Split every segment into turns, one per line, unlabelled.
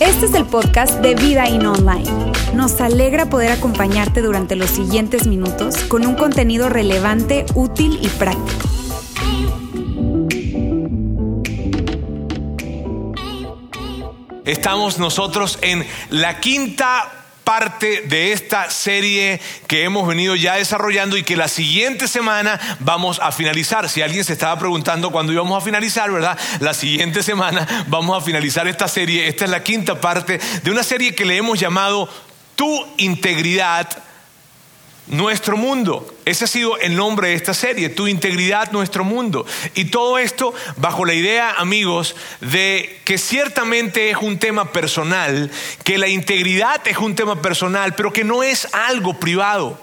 Este es el podcast de Vida In Online. Nos alegra poder acompañarte durante los siguientes minutos con un contenido relevante, útil y práctico.
Estamos nosotros en la quinta parte de esta serie que hemos venido ya desarrollando y que la siguiente semana vamos a finalizar. Si alguien se estaba preguntando cuándo íbamos a finalizar, ¿verdad? La siguiente semana vamos a finalizar esta serie. Esta es la quinta parte de una serie que le hemos llamado Tu integridad nuestro mundo. Ese ha sido el nombre de esta serie, Tu integridad, nuestro mundo. Y todo esto bajo la idea, amigos, de que ciertamente es un tema personal, que la integridad es un tema personal, pero que no es algo privado,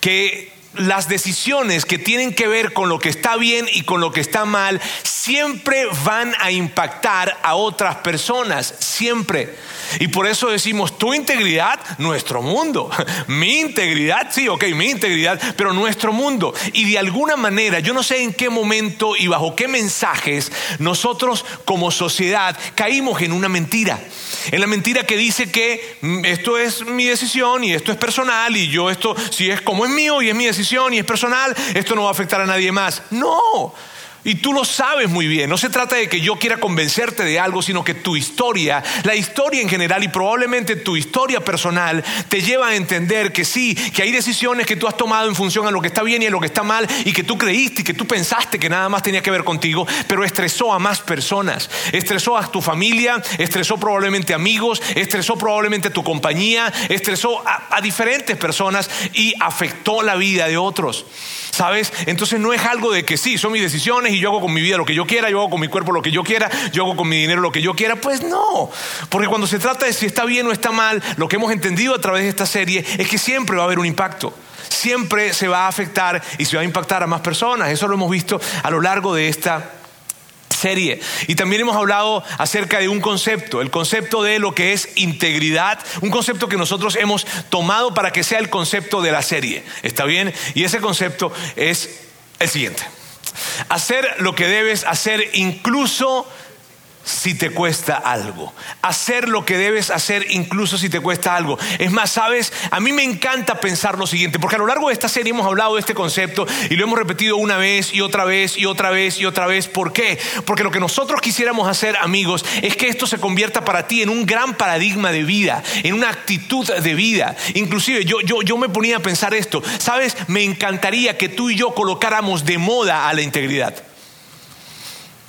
que las decisiones que tienen que ver con lo que está bien y con lo que está mal siempre van a impactar a otras personas, siempre. Y por eso decimos, tu integridad, nuestro mundo. Mi integridad, sí, ok, mi integridad, pero nuestro mundo. Y de alguna manera, yo no sé en qué momento y bajo qué mensajes nosotros como sociedad caímos en una mentira. En la mentira que dice que mm, esto es mi decisión y esto es personal y yo esto, si es como es mío y es mi decisión y es personal, esto no va a afectar a nadie más. No. Y tú lo sabes muy bien. No se trata de que yo quiera convencerte de algo, sino que tu historia, la historia en general y probablemente tu historia personal te lleva a entender que sí, que hay decisiones que tú has tomado en función a lo que está bien y a lo que está mal y que tú creíste y que tú pensaste que nada más tenía que ver contigo, pero estresó a más personas. Estresó a tu familia, estresó probablemente amigos, estresó probablemente tu compañía, estresó a, a diferentes personas y afectó la vida de otros. ¿Sabes? Entonces no es algo de que sí, son mis decisiones y yo hago con mi vida lo que yo quiera, yo hago con mi cuerpo lo que yo quiera, yo hago con mi dinero lo que yo quiera. Pues no, porque cuando se trata de si está bien o está mal, lo que hemos entendido a través de esta serie es que siempre va a haber un impacto. Siempre se va a afectar y se va a impactar a más personas. Eso lo hemos visto a lo largo de esta serie. Y también hemos hablado acerca de un concepto, el concepto de lo que es integridad, un concepto que nosotros hemos tomado para que sea el concepto de la serie. ¿Está bien? Y ese concepto es el siguiente. Hacer lo que debes hacer incluso si te cuesta algo. Hacer lo que debes hacer incluso si te cuesta algo. Es más, sabes, a mí me encanta pensar lo siguiente, porque a lo largo de esta serie hemos hablado de este concepto y lo hemos repetido una vez y otra vez y otra vez y otra vez. ¿Por qué? Porque lo que nosotros quisiéramos hacer, amigos, es que esto se convierta para ti en un gran paradigma de vida, en una actitud de vida. Inclusive yo, yo, yo me ponía a pensar esto, sabes, me encantaría que tú y yo colocáramos de moda a la integridad.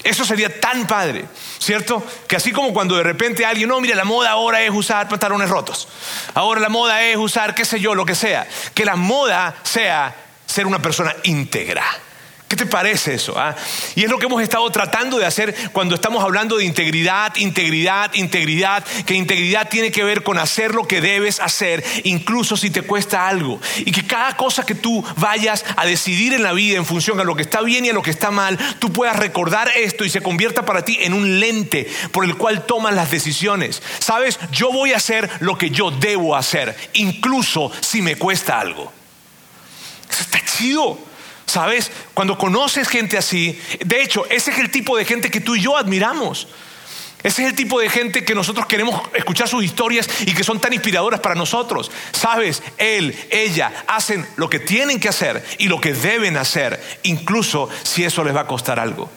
Eso sería tan padre, ¿cierto? Que así como cuando de repente alguien, no, mira, la moda ahora es usar pantalones rotos. Ahora la moda es usar, qué sé yo, lo que sea. Que la moda sea ser una persona íntegra. ¿Qué te parece eso? Ah? Y es lo que hemos estado tratando de hacer cuando estamos hablando de integridad, integridad, integridad, que integridad tiene que ver con hacer lo que debes hacer, incluso si te cuesta algo. Y que cada cosa que tú vayas a decidir en la vida en función a lo que está bien y a lo que está mal, tú puedas recordar esto y se convierta para ti en un lente por el cual tomas las decisiones. Sabes, yo voy a hacer lo que yo debo hacer, incluso si me cuesta algo. Eso está chido. ¿Sabes? Cuando conoces gente así, de hecho, ese es el tipo de gente que tú y yo admiramos. Ese es el tipo de gente que nosotros queremos escuchar sus historias y que son tan inspiradoras para nosotros. Sabes, él, ella hacen lo que tienen que hacer y lo que deben hacer, incluso si eso les va a costar algo.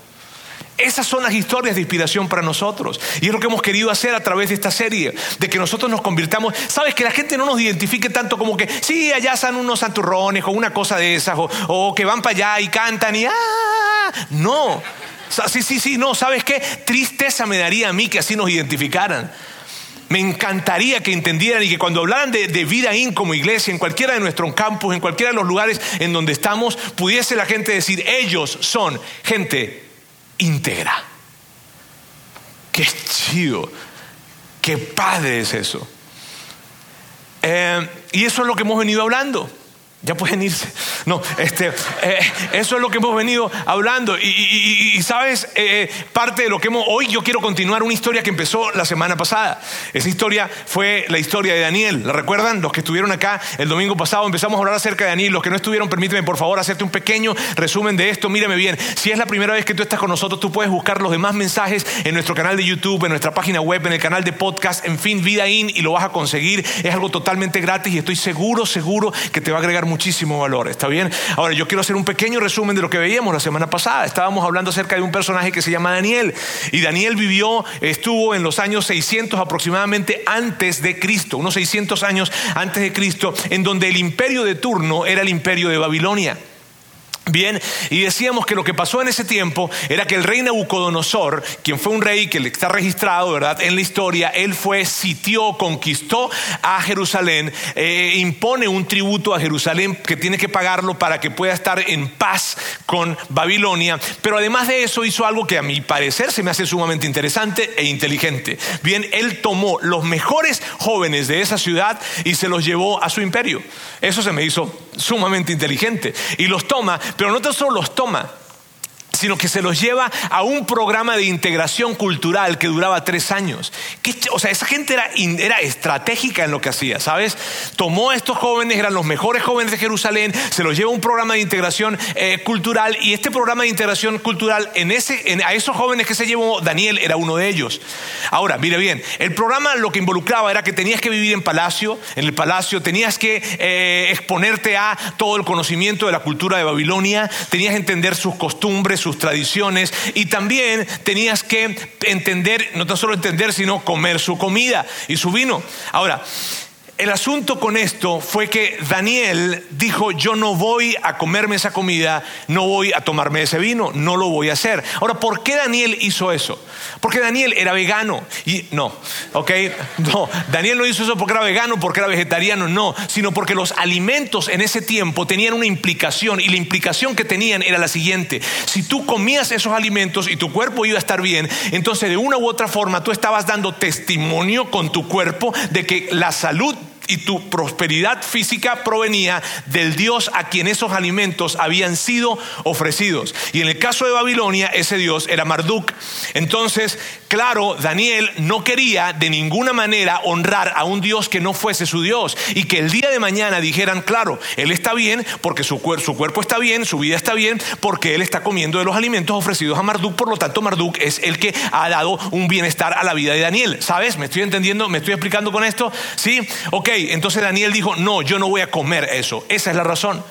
Esas son las historias de inspiración para nosotros. Y es lo que hemos querido hacer a través de esta serie, de que nosotros nos convirtamos, sabes, que la gente no nos identifique tanto como que, sí, allá están unos santurrones o una cosa de esas, o, que van para allá y cantan y, ah, no. Sí, sí, sí, no, ¿sabes qué? Tristeza me daría a mí que así nos identificaran. Me encantaría que entendieran y que cuando hablaran de, de, vida in como iglesia, en cualquiera de nuestros campus, en cualquiera de los lugares en donde estamos, pudiese la gente decir, ellos son gente íntegra. Qué chido, qué padre es eso. Eh, y eso es lo que hemos venido hablando. Ya pueden irse. No, este, eh, eso es lo que hemos venido hablando. Y, sabes, eh, parte de lo que hemos. Hoy yo quiero continuar una historia que empezó la semana pasada. Esa historia fue la historia de Daniel. ¿La recuerdan? Los que estuvieron acá el domingo pasado empezamos a hablar acerca de Daniel. Los que no estuvieron, permíteme por favor hacerte un pequeño resumen de esto. Mírame bien. Si es la primera vez que tú estás con nosotros, tú puedes buscar los demás mensajes en nuestro canal de YouTube, en nuestra página web, en el canal de podcast, en fin, Vida In, y lo vas a conseguir. Es algo totalmente gratis y estoy seguro, seguro que te va a agregar muchísimo valor. ¿Está bien? Ahora, yo quiero hacer un pequeño resumen de lo que veíamos la semana pasada. Estábamos hablando acerca de un personaje que se llama Daniel. Y Daniel vivió, estuvo en los años 600 aproximadamente antes de Cristo, unos 600 años antes de Cristo, en donde el imperio de turno era el imperio de Babilonia. Bien, y decíamos que lo que pasó en ese tiempo era que el rey Nabucodonosor, quien fue un rey que está registrado, ¿verdad?, en la historia, él fue, sitió, conquistó a Jerusalén, eh, impone un tributo a Jerusalén que tiene que pagarlo para que pueda estar en paz con Babilonia, pero además de eso hizo algo que a mi parecer se me hace sumamente interesante e inteligente. Bien, él tomó los mejores jóvenes de esa ciudad y se los llevó a su imperio. Eso se me hizo sumamente inteligente. Y los toma pero no tan solo los toma, sino que se los lleva a un programa de integración cultural que duraba tres años. o sea, esa gente era, era, estratégica en lo que hacía, ¿sabes? Tomó a estos jóvenes, eran los mejores jóvenes de Jerusalén, se los lleva a un programa de integración eh, cultural y este programa de integración cultural, en ese, a esos jóvenes que se llevó, Daniel era uno de ellos. Ahora, mire bien, el programa lo que involucraba era que tenías que vivir en palacio, en el palacio, tenías que eh, exponerte a todo el conocimiento de la cultura de Babilonia, tenías que entender sus costumbres, sus tradiciones y también tenías que entender, no tan solo entender, sino comer su comida y su vino. Ahora, el asunto con esto fue que Daniel dijo, yo no voy a comerme esa comida, no voy a tomarme ese vino, no lo voy a hacer. Ahora, ¿por qué Daniel hizo eso? Porque Daniel era vegano. Y no, ¿ok? No, Daniel no hizo eso porque era vegano, porque era vegetariano, no, sino porque los alimentos en ese tiempo tenían una implicación y la implicación que tenían era la siguiente. Si tú comías esos alimentos y tu cuerpo iba a estar bien, entonces de una u otra forma tú estabas dando testimonio con tu cuerpo de que la salud y tu prosperidad física provenía del Dios a quien esos alimentos habían sido ofrecidos. Y en el caso de Babilonia, ese Dios era Marduk. Entonces, claro, Daniel no quería de ninguna manera honrar a un Dios que no fuese su Dios y que el día de mañana dijeran, claro, él está bien porque su, su cuerpo está bien, su vida está bien, porque él está comiendo de los alimentos ofrecidos a Marduk, por lo tanto Marduk es el que ha dado un bienestar a la vida de Daniel. ¿Sabes? ¿Me estoy entendiendo? ¿Me estoy explicando con esto? Sí, ok entonces Daniel dijo, no, yo no voy a comer eso. Esa es la razón.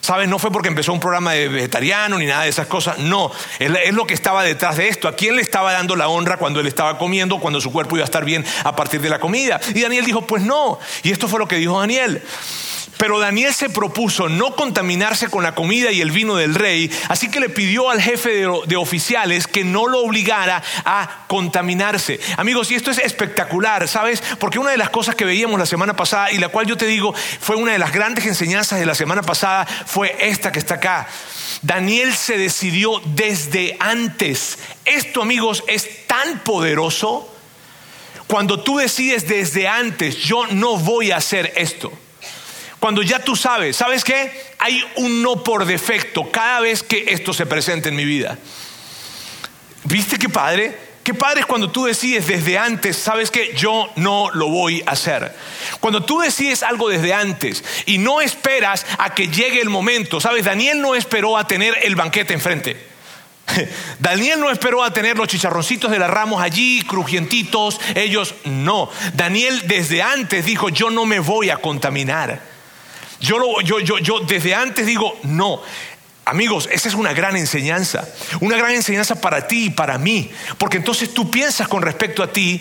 ¿Sabes? No fue porque empezó un programa de vegetariano ni nada de esas cosas. No, es lo que estaba detrás de esto. ¿A quién le estaba dando la honra cuando él estaba comiendo, cuando su cuerpo iba a estar bien a partir de la comida? Y Daniel dijo, pues no. Y esto fue lo que dijo Daniel. Pero Daniel se propuso no contaminarse con la comida y el vino del rey, así que le pidió al jefe de, oficiales que no lo obligara a contaminarse. Amigos, y esto es espectacular, ¿sabes? Porque una de las cosas que veíamos la semana pasada y la cual yo te digo fue una de las grandes enseñanzas de la semana pasada fue esta que está acá. Daniel se decidió desde antes. Esto, amigos, es tan poderoso. Cuando tú decides desde antes, yo no voy a hacer esto. Cuando ya tú sabes, ¿sabes qué? Hay un no por defecto cada vez que esto se presenta en mi vida. ¿Viste qué padre? Qué padre es cuando tú decides desde antes, sabes que yo no lo voy a hacer. Cuando tú decides algo desde antes y no esperas a que llegue el momento, sabes, Daniel no esperó a tener el banquete enfrente. Daniel no esperó a tener los chicharroncitos de las ramos allí, crujientitos, ellos no. Daniel desde antes dijo, yo no me voy a contaminar. Yo, lo, yo, yo, yo desde antes digo, no. Amigos, esa es una gran enseñanza, una gran enseñanza para ti y para mí, porque entonces tú piensas con respecto a ti,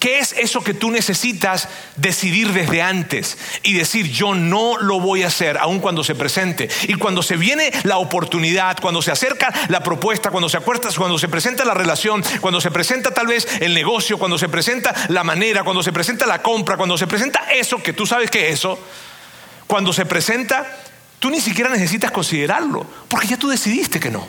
¿qué es eso que tú necesitas decidir desde antes y decir yo no lo voy a hacer aun cuando se presente? Y cuando se viene la oportunidad, cuando se acerca la propuesta, cuando se acuerda, cuando se presenta la relación, cuando se presenta tal vez el negocio, cuando se presenta la manera, cuando se presenta la compra, cuando se presenta eso que tú sabes que es eso, cuando se presenta, tú ni siquiera necesitas considerarlo, porque ya tú decidiste que no.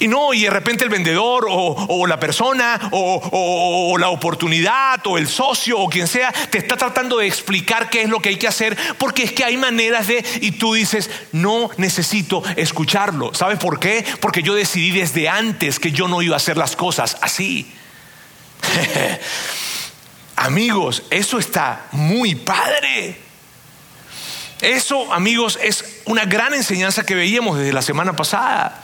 Y no, y de repente el vendedor o, la persona o, la oportunidad o el socio o quien sea te está tratando de explicar qué es lo que hay que hacer porque es que hay maneras de... Y tú dices, no necesito escucharlo. ¿Sabes por qué? Porque yo decidí desde antes que yo no iba a hacer las cosas así. Amigos, eso está muy padre. Eso, amigos, es una gran enseñanza que veíamos desde la semana pasada.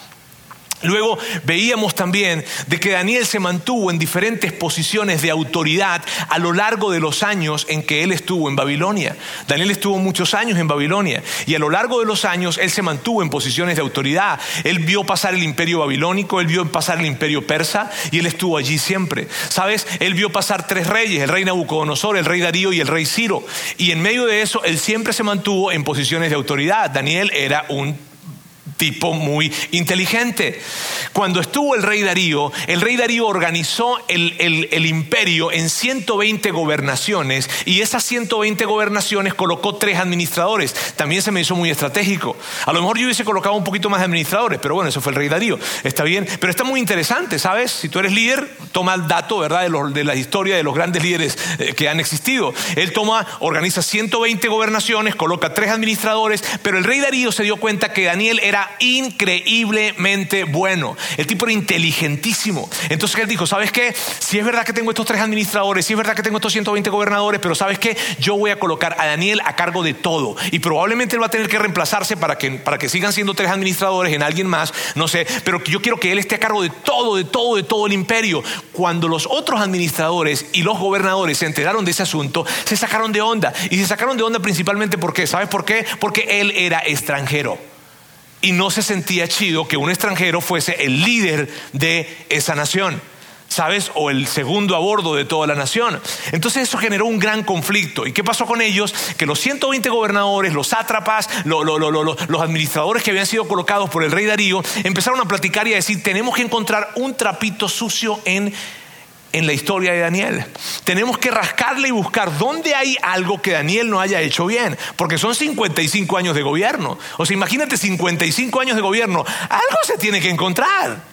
Luego veíamos también de que Daniel se mantuvo en diferentes posiciones de autoridad a lo largo de los años en que él estuvo en Babilonia. Daniel estuvo muchos años en Babilonia y a lo largo de los años él se mantuvo en posiciones de autoridad. Él vio pasar el imperio babilónico, él vio pasar el imperio persa y él estuvo allí siempre. ¿Sabes? Él vio pasar tres reyes, el rey Nabucodonosor, el rey Darío y el rey Ciro. Y en medio de eso él siempre se mantuvo en posiciones de autoridad. Daniel era un tipo muy inteligente. Cuando estuvo el rey Darío, el rey Darío organizó el, el, imperio en 120 gobernaciones y esas 120 gobernaciones colocó tres administradores. También se me hizo muy estratégico. A lo mejor yo hubiese colocado un poquito más de administradores, pero bueno, eso fue el rey Darío. Está bien, pero está muy interesante, ¿sabes? Si tú eres líder, toma el dato, ¿verdad? De, de la historia de los grandes líderes eh, que han existido. Él toma, organiza 120 gobernaciones, coloca tres administradores, pero el rey Darío se dio cuenta que Daniel era increíblemente bueno. El tipo era inteligentísimo. Entonces él dijo, ¿sabes qué? Si es verdad que tengo estos tres administradores, si es verdad que tengo estos 120 gobernadores, pero ¿sabes qué? Yo voy a colocar a Daniel a cargo de todo. Y probablemente él va a tener que reemplazarse para que, para que sigan siendo tres administradores en alguien más, no sé, pero yo quiero que él esté a cargo de todo, de todo, de todo el imperio. Cuando los otros administradores y los gobernadores se enteraron de ese asunto, se sacaron de onda. Y se sacaron de onda principalmente porque, ¿sabes por qué? Porque él era extranjero y no se sentía chido que un extranjero fuese el líder de esa nación. ¿sabes? O el segundo a bordo de toda la nación. Entonces eso generó un gran conflicto. ¿Y qué pasó con ellos? Que los 120 gobernadores, los sátrapas, los administradores que habían sido colocados por el rey Darío, empezaron a platicar y a decir, tenemos que encontrar un trapito sucio en en la historia de Daniel. Tenemos que rascarle y buscar dónde hay algo que Daniel no haya hecho bien, porque son 55 años de gobierno. O sea, imagínate 55 años de gobierno, algo se tiene que encontrar.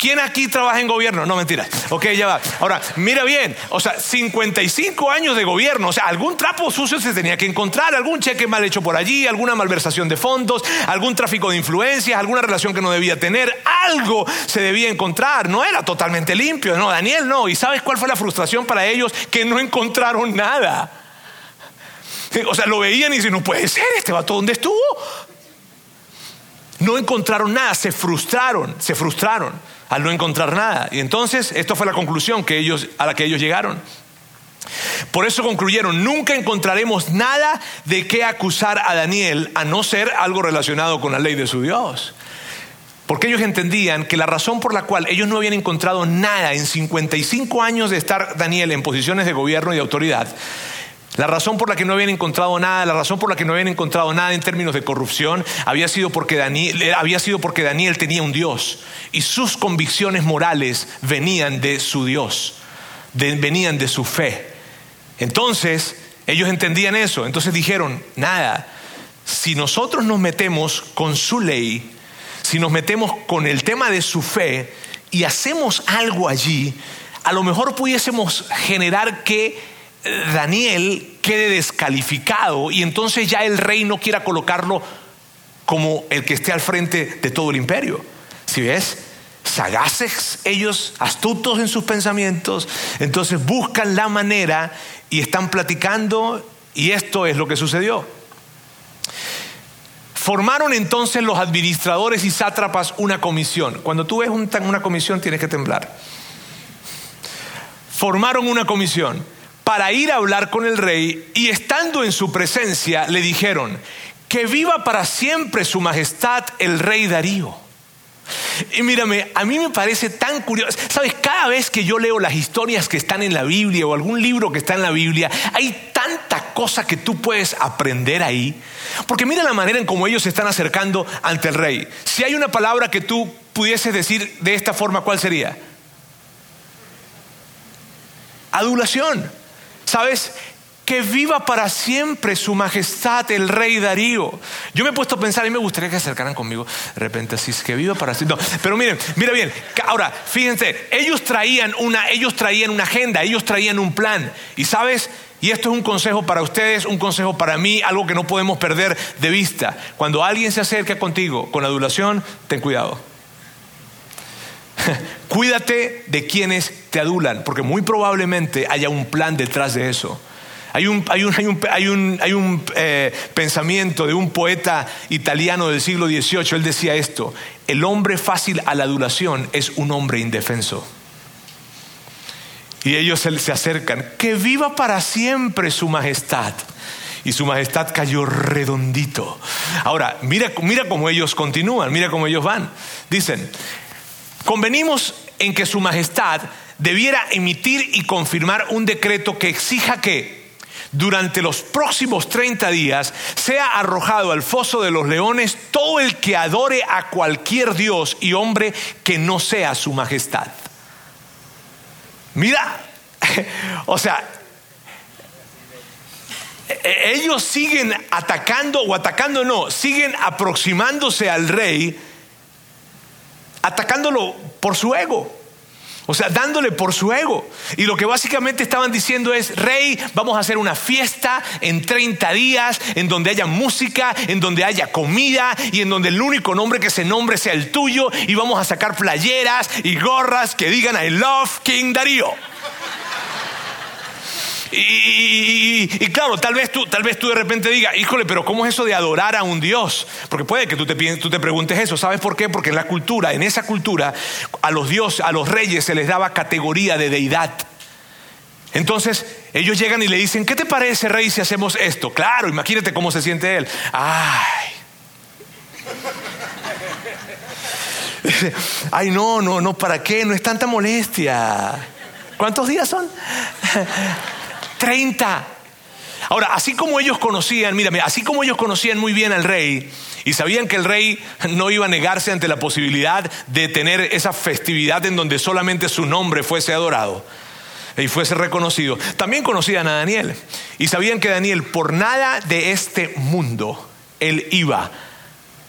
¿Quién aquí trabaja en gobierno? No, mentira. Ok, ya va. Ahora, mira bien, o sea, 55 años de gobierno, o sea, algún trapo sucio se tenía que encontrar, algún cheque mal hecho por allí, alguna malversación de fondos, algún tráfico de influencias, alguna relación que no debía tener, algo se debía encontrar. No era totalmente limpio, no, Daniel no. ¿Y sabes cuál fue la frustración para ellos? Que no encontraron nada. O sea, lo veían y dicen, no puede ser, este vato, ¿dónde estuvo? No encontraron nada, se frustraron, se frustraron al no encontrar nada. Y entonces, esto fue la conclusión que ellos, a la que ellos llegaron. Por eso concluyeron, nunca encontraremos nada de qué acusar a Daniel a no ser algo relacionado con la ley de su Dios. Porque ellos entendían que la razón por la cual ellos no habían encontrado nada en 55 años de estar Daniel en posiciones de gobierno y de autoridad la razón por la que no habían encontrado nada, la razón por la que no habían encontrado nada en términos de corrupción, había sido porque Daniel, eh, Daniel tenía un Dios y sus convicciones morales venían de su Dios, venían de su fe. Entonces, ellos entendían eso, entonces dijeron, nada, si nosotros nos metemos con su ley, si nos metemos con el tema de su fe y hacemos algo allí, a lo mejor pudiésemos generar que Daniel quede descalificado y entonces ya el rey no quiera colocarlo como el que esté al frente de todo el imperio. Si ves, sagaces ellos, astutos en sus pensamientos, entonces buscan la manera y están platicando y esto es lo que sucedió. Formaron entonces los administradores y sátrapas una comisión. Cuando tú ves una comisión tienes que temblar. Formaron una comisión para ir a hablar con el rey y estando en su presencia le dijeron, que viva para siempre su majestad el rey Darío. Y mírame, a mí me parece tan curioso. Sabes, cada vez que yo leo las historias que están en la Biblia o algún libro que está en la Biblia, hay tanta cosa que tú puedes aprender ahí. Porque mira la manera en cómo ellos se están acercando ante el rey. Si hay una palabra que tú pudieses decir de esta forma, ¿cuál sería? Adulación. ¿Sabes? que viva para siempre su majestad, el rey Darío. Yo me he puesto a pensar y me gustaría que se acercaran conmigo de repente así, que viva para siempre. Pero miren, mira bien, ahora, fíjense, ellos traían una, ellos traían una agenda, ellos traían un plan. Y sabes, y esto es un consejo para ustedes, un consejo para mí, algo que no podemos perder de vista. Cuando alguien se acerca contigo con adulación, ten cuidado. Cuídate de quienes te adulan, porque muy probablemente haya un plan detrás de eso. Hay un, eh, pensamiento de un poeta italiano del siglo XVIII, él decía esto, el hombre fácil a la adulación es un hombre indefenso. Y ellos se, acercan, que viva para siempre su majestad. Y su majestad cayó redondito. Ahora, mira, mira cómo ellos continúan, mira cómo ellos van. Dicen, convenimos en que su majestad debiera emitir y confirmar un decreto que exija que durante los próximos 30 días sea arrojado al foso de los leones todo el que adore a cualquier dios y hombre que no sea su majestad. Mira, o sea, e-, ellos siguen atacando o atacando no, siguen aproximándose al rey, atacándolo por su ego. O sea, dándole por su ego. Y lo que básicamente estaban diciendo es, rey, vamos a hacer una fiesta en 30 días, en donde haya música, en donde haya comida y en donde el único nombre que se nombre sea el tuyo y vamos a sacar playeras y gorras que digan I love King Darío. Y, claro, tal vez, tú, tal vez tú de repente digas, híjole, pero ¿cómo es eso de adorar a un Dios? Porque puede que tú te, tú te preguntes eso. ¿Sabes por qué? Porque en la cultura, en esa cultura, a los dioses, a los reyes se les daba categoría de deidad. Entonces ellos llegan y le dicen, ¿qué te parece, rey, si hacemos esto? Claro, imagínate cómo se siente él. Ay. Ay, no, no, no, ¿para qué? No es tanta molestia. ¿Cuántos días son? 30. Ahora, así como ellos conocían, mira, así como ellos conocían muy bien al rey y sabían que el rey no iba a negarse ante la posibilidad de tener esa festividad en donde solamente su nombre fuese adorado y fuese reconocido, también conocían a Daniel y sabían que Daniel por nada de este mundo él iba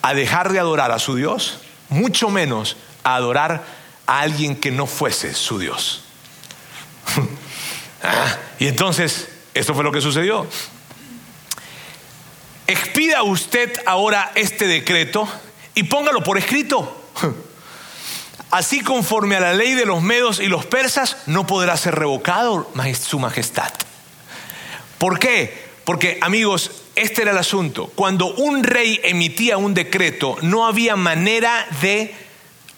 a dejar de adorar a su Dios, mucho menos a adorar a alguien que no fuese su Dios. Ah, y entonces, esto fue lo que sucedió. Expida usted ahora este decreto y póngalo por escrito. Así conforme a la ley de los medos y los persas, no podrá ser revocado su majestad. ¿Por qué? Porque, amigos, este era el asunto. Cuando un rey emitía un decreto, no había manera de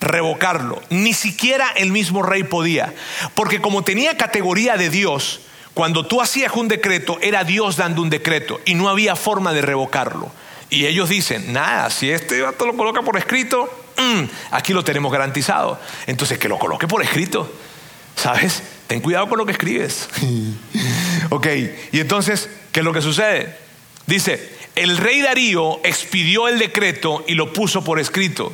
revocarlo. Ni siquiera el mismo rey podía. Porque como tenía categoría de Dios, cuando tú hacías un decreto, era Dios dando un decreto y no había forma de revocarlo. Y ellos dicen, nada, si este vato lo coloca por escrito, mm, aquí lo tenemos garantizado. Entonces, que lo coloque por escrito. ¿Sabes? Ten cuidado con lo que escribes. ok, y entonces, ¿qué es lo que sucede? Dice, el rey Darío expidió el decreto y lo puso por escrito.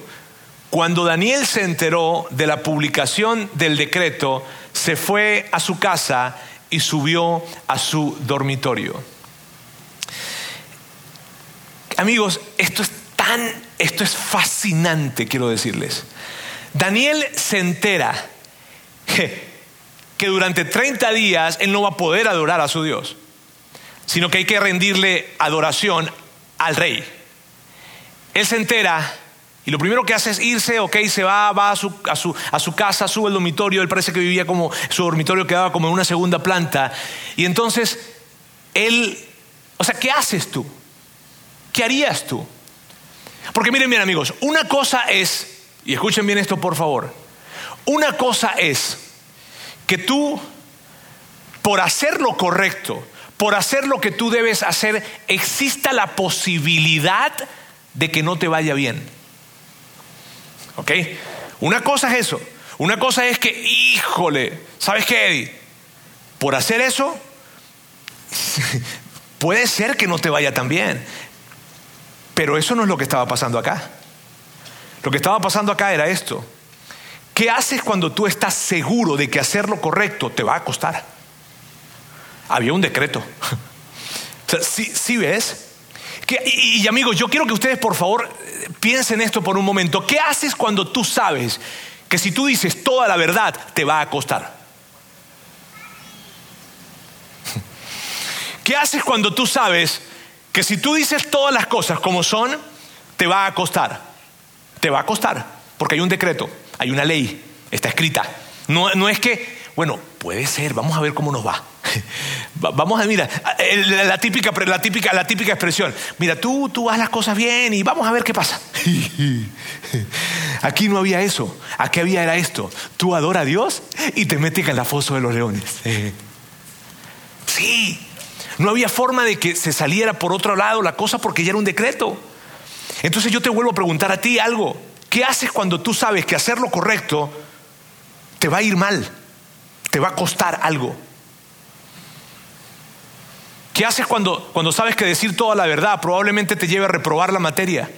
Cuando Daniel se enteró de la publicación del decreto, se fue a su casa y subió a su dormitorio. Amigos, esto es tan, esto es fascinante, quiero decirles. Daniel se entera que, durante 30 días él no va a poder adorar a su Dios, sino que hay que rendirle adoración al rey. Él se entera y lo primero que hace es irse, ok, se va, va a su, a su, a su casa, sube al dormitorio, él parece que vivía como, su dormitorio quedaba como en una segunda planta. Y entonces, él, o sea, ¿qué haces tú? ¿Qué harías tú? Porque miren bien amigos, una cosa es, y escuchen bien esto por favor, una cosa es que tú, por hacer lo correcto, por hacer lo que tú debes hacer, exista la posibilidad de que no te vaya bien. ¿Ok? Una cosa es eso. Una cosa es que, híjole, ¿sabes qué, Eddie? Por hacer eso, puede ser que no te vaya tan bien. Pero eso no es lo que estaba pasando acá. Lo que estaba pasando acá era esto. ¿Qué haces cuando tú estás seguro de que hacer lo correcto te va a costar? Había un decreto. Si ves? y, y amigos, yo quiero que ustedes por favor piensen esto por un momento. ¿Qué haces cuando tú sabes que si tú dices toda la verdad te va a costar? ¿Qué haces cuando tú sabes que si tú dices todas las cosas como son, te va a costar? Te va a costar, porque hay un decreto, hay una ley, está escrita. No, no es que, bueno, puede ser, vamos a ver cómo nos va. Vamos a, mira, la típica, la típica, la típica expresión. Mira, tú, tú haz las cosas bien y vamos a ver qué pasa. Aquí no había eso. Aquí había era esto. Tú adora a Dios y te metes en la foso de los leones. Sí. No había forma de que se saliera por otro lado la cosa porque ya era un decreto. Entonces yo te vuelvo a preguntar a ti algo. ¿Qué haces cuando tú sabes que hacer lo correcto te va a ir mal? Te va a costar algo. ¿Qué haces cuando, cuando sabes que decir toda la verdad probablemente te lleve a reprobar la materia?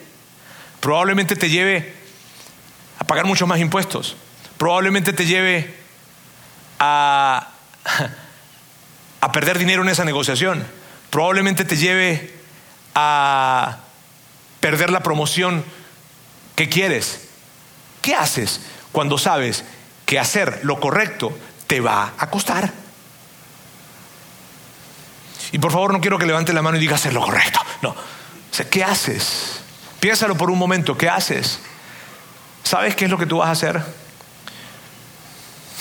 Probablemente te lleve a pagar muchos más impuestos. Probablemente te lleve a, a perder dinero en esa negociación. Probablemente te lleve a perder la promoción que quieres. ¿Qué haces cuando sabes que hacer lo correcto te va a costar? Y por favor no quiero que levante la mano y diga hacer lo correcto. No. ¿qué haces? Piénsalo por un momento, ¿qué haces? ¿Sabes qué es lo que tú vas a hacer?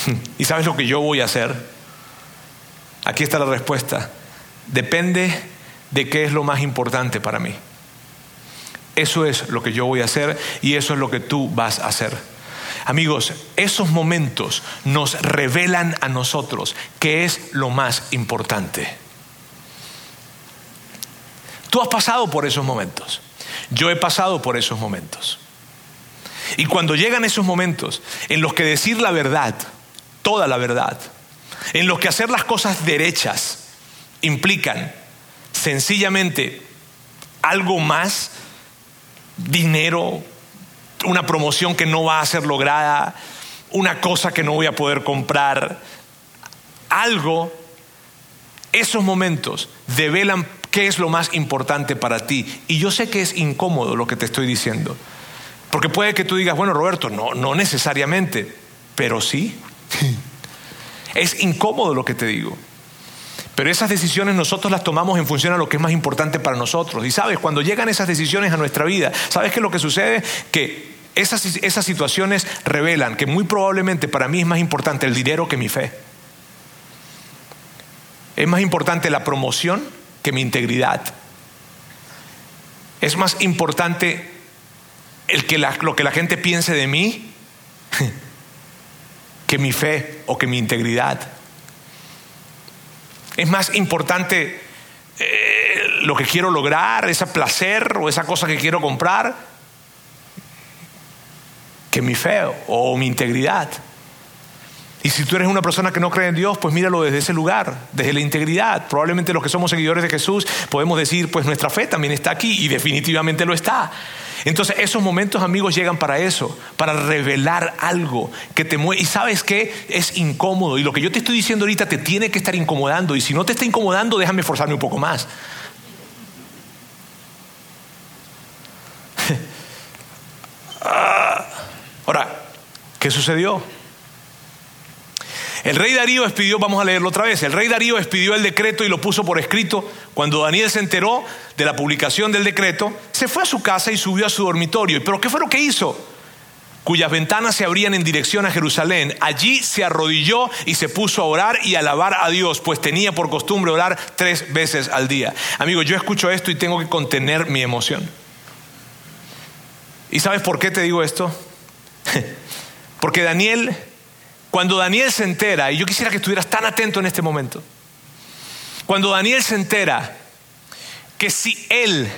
¿Y sabes lo que yo voy a hacer? Aquí está la respuesta. Depende de qué es lo más importante para mí. Eso es lo que yo voy a hacer y eso es lo que tú vas a hacer. Amigos, esos momentos nos revelan a nosotros qué es lo más importante. Tú has pasado por esos momentos. Yo he pasado por esos momentos. Y cuando llegan esos momentos en los que decir la verdad, toda la verdad, en los que hacer las cosas derechas implican sencillamente algo más, dinero, una promoción que no va a ser lograda, una cosa que no voy a poder comprar, algo, esos momentos develan ¿Qué es lo más importante para ti? Y yo sé que es incómodo lo que te estoy diciendo. Porque puede que tú digas, bueno, Roberto, no, no necesariamente, pero sí. es incómodo lo que te digo. Pero esas decisiones nosotros las tomamos en función a lo que es más importante para nosotros. Y sabes, cuando llegan esas decisiones a nuestra vida, ¿sabes qué es lo que sucede? Que esas, esas situaciones revelan que muy probablemente para mí es más importante el dinero que mi fe. Es más importante la promoción que mi integridad. Es más importante el que lo que la gente piense de mí que mi fe o que mi integridad. Es más importante eh, lo que quiero lograr, ese placer o esa cosa que quiero comprar, que mi fe o mi integridad. Y si tú eres una persona que no cree en Dios, pues míralo desde ese lugar, desde la integridad. Probablemente los que somos seguidores de Jesús podemos decir, pues nuestra fe también está aquí y definitivamente lo está. Entonces esos momentos amigos llegan para eso, para revelar algo que te mueve. Y sabes que es incómodo. Y lo que yo te estoy diciendo ahorita te tiene que estar incomodando. Y si no te está incomodando, déjame forzarme un poco más. Ah. Ahora, ¿qué sucedió? El rey Darío expidió, vamos a leerlo otra vez, el rey Darío expidió el decreto y lo puso por escrito. Cuando Daniel se enteró de la publicación del decreto, se fue a su casa y subió a su dormitorio. ¿Pero qué fue lo que hizo? Cuyas ventanas se abrían en dirección a Jerusalén. Allí se arrodilló y se puso a orar y alabar a Dios, pues tenía por costumbre orar tres veces al día. Amigo, yo escucho esto y tengo que contener mi emoción. ¿Y sabes por qué te digo esto? Porque Daniel cuando Daniel se entera, y yo quisiera que estuvieras tan atento en este momento, cuando Daniel se entera que si él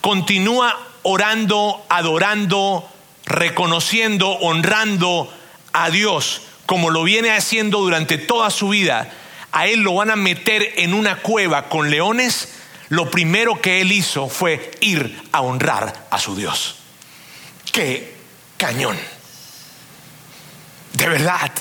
continúa orando, adorando, reconociendo, honrando a Dios, como lo viene haciendo durante toda su vida, a él lo van a meter en una cueva con leones, lo primero que él hizo fue ir a honrar a su Dios. ¡Qué cañón! De verdad.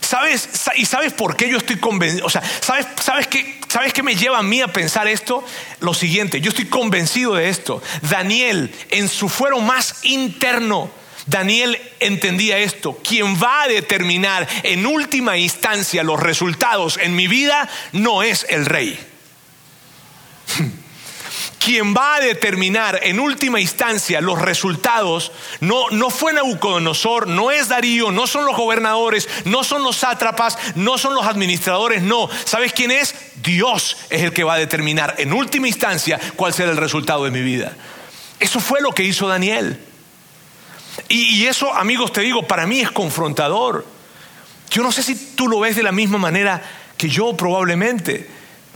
¿Sabes? ¿Y sabes por qué yo estoy convencido? O sea, ¿sabes, sabes, qué, ¿sabes qué me lleva a mí a pensar esto? Lo siguiente, yo estoy convencido de esto. Daniel, en su fuero más interno, Daniel entendía esto. Quien va a determinar en última instancia los resultados en mi vida no es el rey. Quien va a determinar en última instancia los resultados no, no fue Nabucodonosor, no es Darío, no son los gobernadores, no son los sátrapas, no son los administradores, no. ¿Sabes quién es? Dios es el que va a determinar en última instancia cuál será el resultado de mi vida. Eso fue lo que hizo Daniel. Y, eso, amigos, te digo, para mí es confrontador. Yo no sé si tú lo ves de la misma manera que yo probablemente,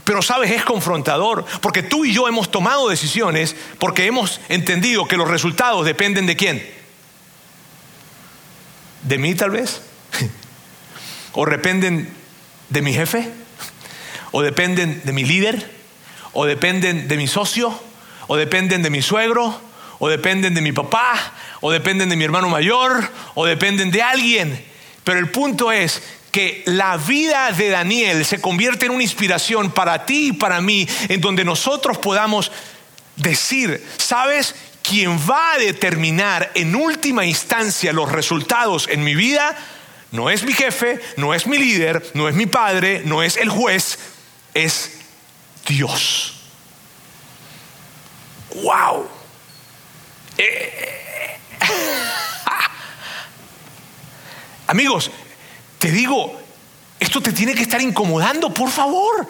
pero sabes, es confrontador, porque tú y yo hemos tomado decisiones porque hemos entendido que los resultados dependen de quién. ¿De mí tal vez? ¿O dependen de mi jefe? ¿O dependen de mi líder? ¿O dependen de mi socio? ¿O dependen de mi suegro? ¿O dependen de mi papá? o dependen de mi hermano mayor, o dependen de alguien. Pero el punto es que la vida de Daniel se convierte en una inspiración para ti y para mí, en donde nosotros podamos decir, ¿sabes? Quien va a determinar en última instancia los resultados en mi vida no es mi jefe, no es mi líder, no es mi padre, no es el juez, es Dios. ¡Wow! Amigos, te digo, esto te tiene que estar incomodando, por favor.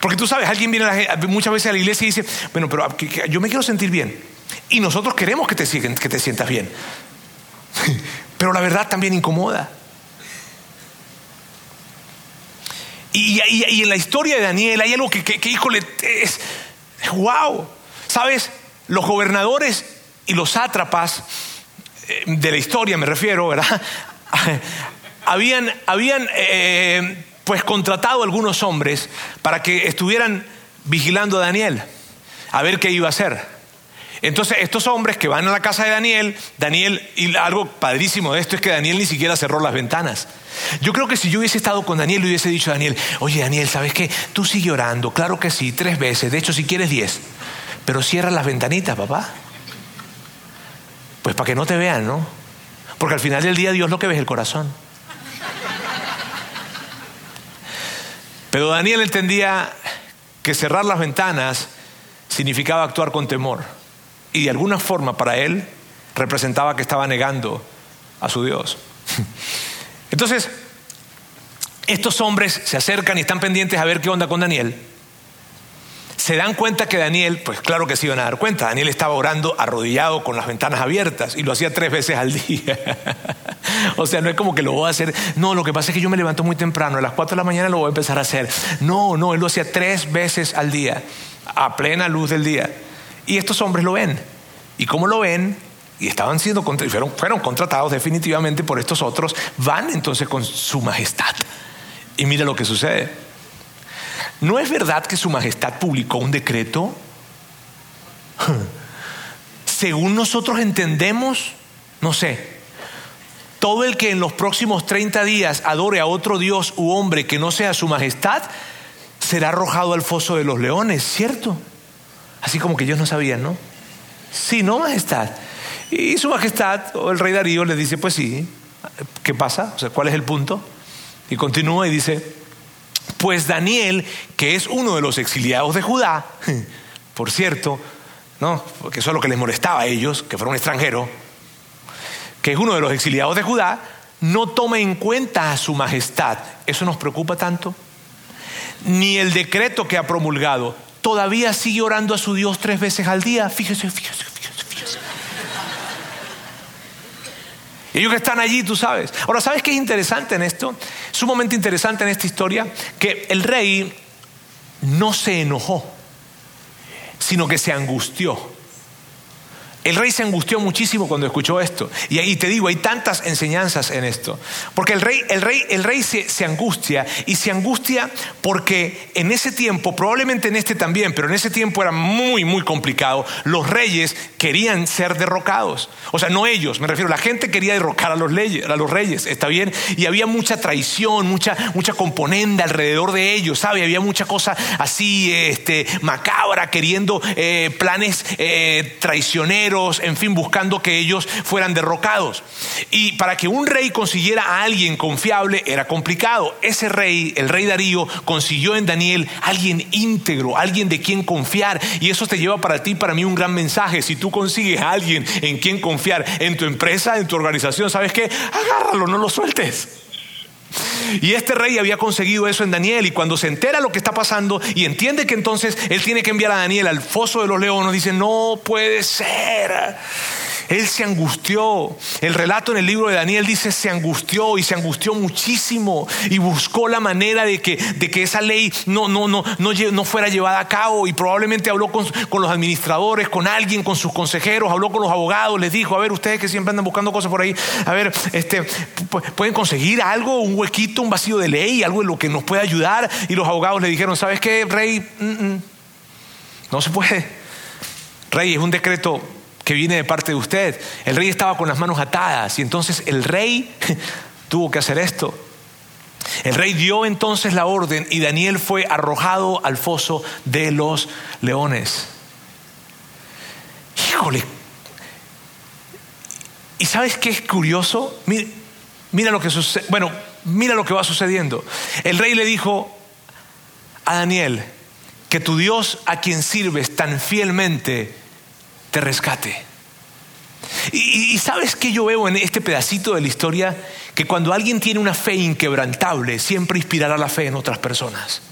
Porque tú sabes, alguien viene muchas veces a la iglesia y dice, bueno, pero yo me quiero sentir bien. Y nosotros queremos que te, que te sientas bien. Pero la verdad también incomoda. Y, en la historia de Daniel hay algo que, que, híjole, es wow. ¿Sabes? Los gobernadores y los sátrapas eh, de la historia, me refiero, ¿verdad? habían, habían eh, pues contratado algunos hombres para que estuvieran vigilando a Daniel, a ver qué iba a hacer. Entonces, estos hombres que van a la casa de Daniel, Daniel, y algo padrísimo de esto es que Daniel ni siquiera cerró las ventanas. Yo creo que si yo hubiese estado con Daniel, le hubiese dicho a Daniel, oye Daniel, ¿sabes qué? Tú sigue orando, claro que sí, tres veces, de hecho si quieres diez, pero cierra las ventanitas, papá. Pues para que no te vean, ¿no? Porque al final del día Dios lo que ve es el corazón. Pero Daniel entendía que cerrar las ventanas significaba actuar con temor. Y de alguna forma para él representaba que estaba negando a su Dios. Entonces, estos hombres se acercan y están pendientes a ver qué onda con Daniel se dan cuenta que Daniel, pues claro que se iban a dar cuenta, Daniel estaba orando arrodillado con las ventanas abiertas y lo hacía tres veces al día. o sea, no es como que lo voy a hacer, no, lo que pasa es que yo me levanto muy temprano, a las cuatro de la mañana lo voy a empezar a hacer. No, no, él lo hacía tres veces al día, a plena luz del día. Y estos hombres lo ven. ¿Y cómo lo ven? Y estaban siendo, fueron, fueron contratados definitivamente por estos otros, van entonces con su majestad. Y mira lo que sucede. ¿No es verdad que Su Majestad publicó un decreto? Según nosotros entendemos, no sé, todo el que en los próximos 30 días adore a otro Dios u hombre que no sea Su Majestad, será arrojado al foso de los leones, ¿cierto? Así como que ellos no sabían, ¿no? Sí, no, Majestad. Y Su Majestad, o el rey Darío, le dice, pues sí, ¿qué pasa? O sea, ¿cuál es el punto? Y continúa y dice, pues Daniel, que es uno de los exiliados de Judá, por cierto, ¿no? porque eso es lo que les molestaba a ellos, que fuera un extranjero, que es uno de los exiliados de Judá, no toma en cuenta a su majestad. ¿Eso nos preocupa tanto? Ni el decreto que ha promulgado. Todavía sigue orando a su Dios tres veces al día. Fíjese, fíjese, fíjese, fíjese. Ellos que están allí, tú sabes. Ahora, ¿sabes qué es interesante en esto? Sumamente interesante en esta historia, que el rey no se enojó, sino que se angustió. El rey se angustió muchísimo cuando escuchó esto. Y ahí te digo, hay tantas enseñanzas en esto. Porque el rey, el rey, el rey se, angustia y se angustia porque en ese tiempo, probablemente en este también, pero en ese tiempo era muy, muy complicado. Los reyes querían ser derrocados. O sea, no ellos, me refiero, la gente quería derrocar a los, leyes, a los reyes, ¿está bien? Y había mucha traición, mucha, mucha componenda alrededor de ellos, ¿sabe? Había mucha cosa así, este, macabra, queriendo eh, planes eh, traicioneros en fin, buscando que ellos fueran derrocados. Y para que un rey consiguiera a alguien confiable era complicado. Ese rey, el rey Darío, consiguió en Daniel alguien íntegro, alguien de quien confiar. Y eso te lleva para ti, para mí, un gran mensaje. Si tú consigues a alguien en quien confiar, en tu empresa, en tu organización, ¿sabes qué? Agárralo, no lo sueltes. Y este rey había conseguido eso en Daniel y cuando se entera lo que está pasando y entiende que entonces él tiene que enviar a Daniel al foso de los leones, dice, no puede ser. Él se angustió. El relato en el libro de Daniel dice se angustió y se angustió muchísimo y buscó la manera de que, de que esa ley no, no, no, no, fuera llevada a cabo y probablemente habló con, con, los administradores, con alguien, con sus consejeros, habló con los abogados, les dijo, a ver, ustedes que siempre andan buscando cosas por ahí, a ver, este, pueden conseguir algo, un huequito, un vacío de ley, algo en lo que nos pueda ayudar. Y los abogados le dijeron, ¿sabes qué, rey? Mm, mm, no se puede. Rey, es un decreto que viene de parte de usted. El rey estaba con las manos atadas y entonces el rey tuvo que hacer esto. El rey dio entonces la orden y Daniel fue arrojado al foso de los leones. Híjole. ¿Y sabes qué es curioso? Mira, mira lo que sucede. Bueno, mira lo que va sucediendo. El rey le dijo a Daniel que tu Dios a quien sirves tan fielmente te rescate. Y, sabes que yo veo en este pedacito de la historia que cuando alguien tiene una fe inquebrantable, siempre inspirará la fe en otras personas.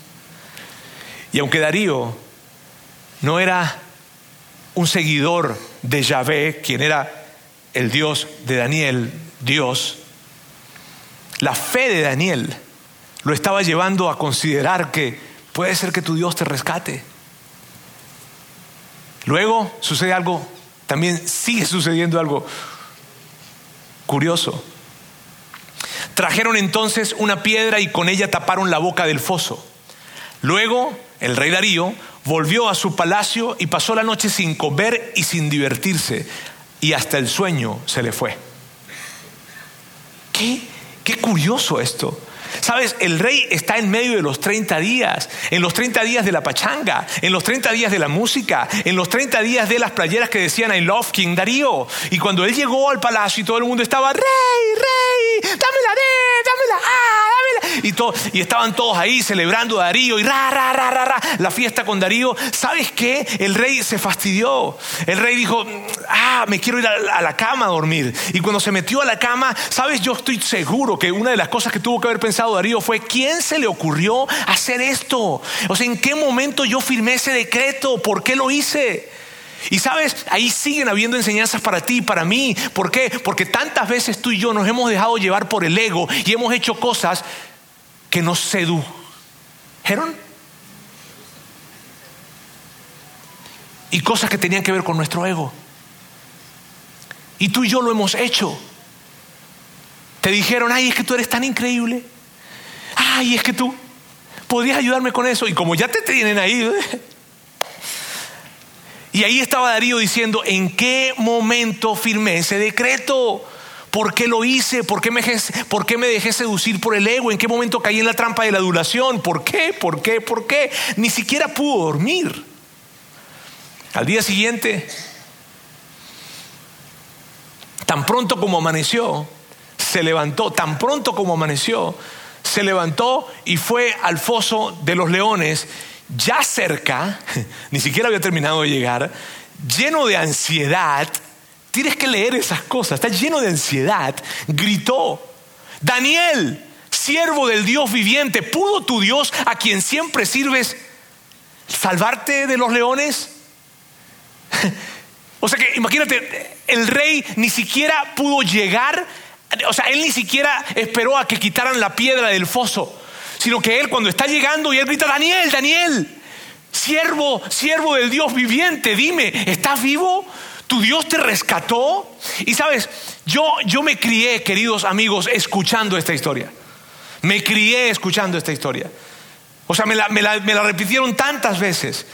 Y aunque Darío no era un seguidor de Yahvé, quien era el Dios de Daniel, Dios, la fe de Daniel lo estaba llevando a considerar que puede ser que tu Dios te rescate. Luego sucede algo, también sigue sucediendo algo curioso. Trajeron entonces una piedra y con ella taparon la boca del foso. Luego el rey Darío volvió a su palacio y pasó la noche sin comer y sin divertirse, y hasta el sueño se le fue. ¿Qué? Qué curioso esto. Sabes, el rey está en medio de los 30 días, en los 30 días de la pachanga, en los 30 días de la música, en los 30 días de las playeras que decían I love King Darío. Y cuando él llegó al palacio y todo el mundo estaba, rey, rey, dámela, de, dámela, ah, dámela. Y, todo, y estaban todos ahí celebrando Darío y ra, ra, ra, ra, ra, la fiesta con Darío. ¿Sabes qué? El rey se fastidió. El rey dijo, ah, me quiero ir a, a la cama a dormir. Y cuando se metió a la cama, ¿sabes? Yo estoy seguro que una de las cosas que tuvo que haber pensado Darío fue, ¿quién se le ocurrió hacer esto? O sea, ¿en qué momento yo firmé ese decreto? ¿Por qué lo hice? Y sabes, ahí siguen habiendo enseñanzas para ti para mí. ¿Por qué? Porque tantas veces tú y yo nos hemos dejado llevar por el ego y hemos hecho cosas que nos sedujeron. Y cosas que tenían que ver con nuestro ego. Y tú y yo lo hemos hecho. Te dijeron, ay, es que tú eres tan increíble ay, es que tú podrías ayudarme con eso. Y como ya te tienen ahí, ¿eh? y ahí estaba Darío diciendo, ¿en qué momento firmé ese decreto? ¿Por qué lo hice? ¿Por qué, me, ¿Por qué me dejé seducir por el ego? ¿En qué momento caí en la trampa de la adulación? ¿Por qué? ¿Por qué? ¿Por qué? Ni siquiera pudo dormir. Al día siguiente, tan pronto como amaneció, se levantó, tan pronto como amaneció, se levantó y fue al foso de los leones, ya cerca, ni siquiera había terminado de llegar, lleno de ansiedad. Tienes que leer esas cosas, está lleno de ansiedad. Gritó, Daniel, siervo del Dios viviente, ¿pudo tu Dios a quien siempre sirves salvarte de los leones? O sea que imagínate, el rey ni siquiera pudo llegar o sea, él ni siquiera esperó a que quitaran la piedra del foso, sino que él cuando está llegando y él grita, Daniel, Daniel, siervo, siervo del Dios viviente, dime, ¿estás vivo? Tu Dios te rescató. Y sabes, yo, yo me crié, queridos amigos, escuchando esta historia. Me crié escuchando esta historia. O sea, me la, me la, me la repitieron tantas veces.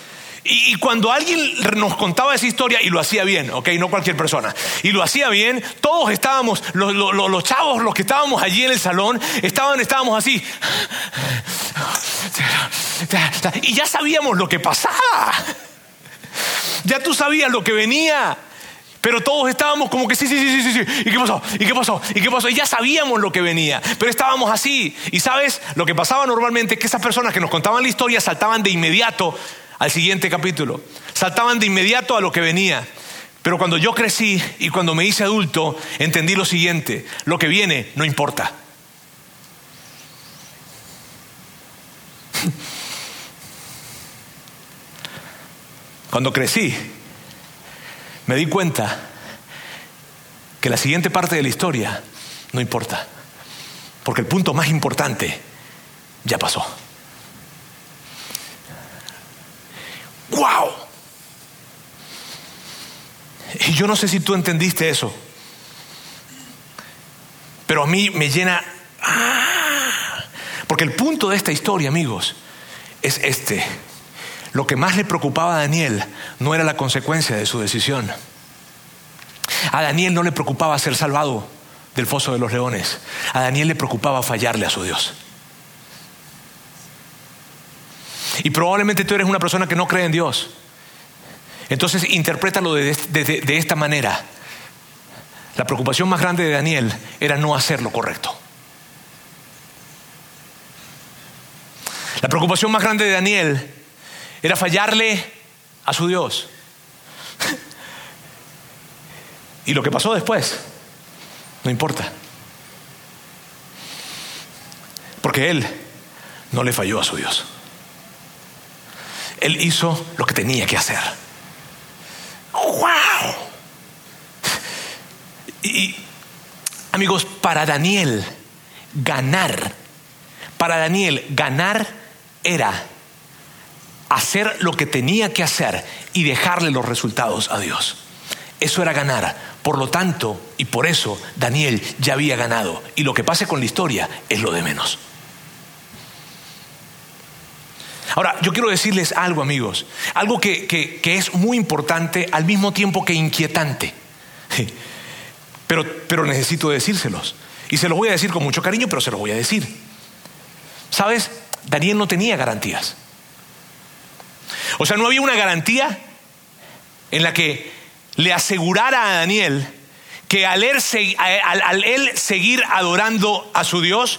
Y, cuando alguien nos contaba esa historia y lo hacía bien, ok, no cualquier persona, y lo hacía bien, todos estábamos, los, chavos, los que estábamos allí en el salón, estaban, estábamos así. Y ya sabíamos lo que pasaba. Ya tú sabías lo que venía. Pero todos estábamos como que sí, sí, sí, sí, sí. ¿Y qué pasó? ¿Y qué pasó? ¿Y qué pasó? Y ya sabíamos lo que venía. Pero estábamos así. Y sabes, lo que pasaba normalmente es que esas personas que nos contaban la historia saltaban de inmediato al siguiente capítulo. Saltaban de inmediato a lo que venía. Pero cuando yo crecí y cuando me hice adulto, entendí lo siguiente. Lo que viene no importa. Cuando crecí, me di cuenta que la siguiente parte de la historia no importa, porque el punto más importante ya pasó. ¡Wow! Y yo no sé si tú entendiste eso, pero a mí me llena... ¡ah! Porque el punto de esta historia, amigos, es este. Lo que más le preocupaba a Daniel no era la consecuencia de su decisión. A Daniel no le preocupaba ser salvado del foso de los leones. A Daniel le preocupaba fallarle a su Dios. Y probablemente tú eres una persona que no cree en Dios. Entonces interprétalo de, de, esta manera. La preocupación más grande de Daniel era no hacer lo correcto. La preocupación más grande de Daniel era fallarle a su Dios. Y lo que pasó después, no importa. Porque él no le falló a su Dios. Él hizo lo que tenía que hacer. ¡Wow! Y amigos, para Daniel, ganar, para Daniel, ganar era hacer lo que tenía que hacer y dejarle los resultados a Dios. Eso era ganar. Por lo tanto, y por eso, Daniel ya había ganado. Y lo que pase con la historia es lo de menos. Ahora, yo quiero decirles algo, amigos. Algo que, es muy importante al mismo tiempo que inquietante. Pero, pero necesito decírselos. Y se los voy a decir con mucho cariño, pero se los voy a decir. ¿Sabes? Daniel no tenía garantías. O sea, no había una garantía en la que le asegurara a Daniel que al él, seguir adorando a su Dios,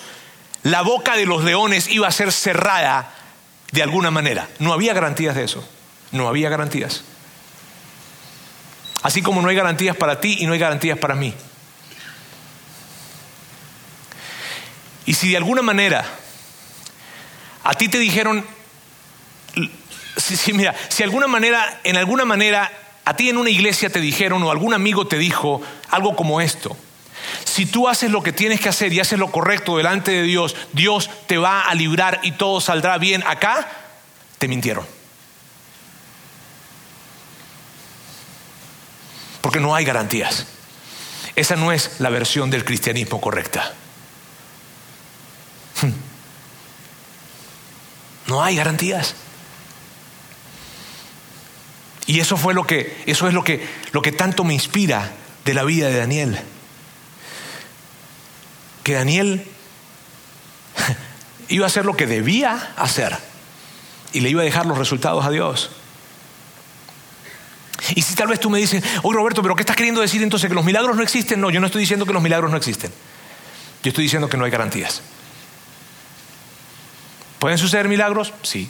la boca de los leones iba a ser cerrada de alguna manera. No había garantías de eso. No había garantías. Así como no hay garantías para ti y no hay garantías para mí. Y si de alguna manera a ti te dijeron, si, mira, si alguna manera, en alguna manera, a ti en una iglesia te dijeron o algún amigo te dijo algo como esto. Si tú haces lo que tienes que hacer y haces lo correcto delante de Dios, Dios te va a librar y todo saldrá bien. Acá te mintieron. Porque no hay garantías. Esa no es la versión del cristianismo correcta. Hmm. No hay garantías. Y eso fue lo que, eso es lo que, lo que tanto me inspira de la vida de Daniel. Que Daniel iba a hacer lo que debía hacer y le iba a dejar los resultados a Dios. Y si tal vez tú me dices, oye Roberto, pero ¿qué estás queriendo decir entonces? ¿Que los milagros no existen? No, yo no estoy diciendo que los milagros no existen. Yo estoy diciendo que no hay garantías. ¿Pueden suceder milagros? Sí.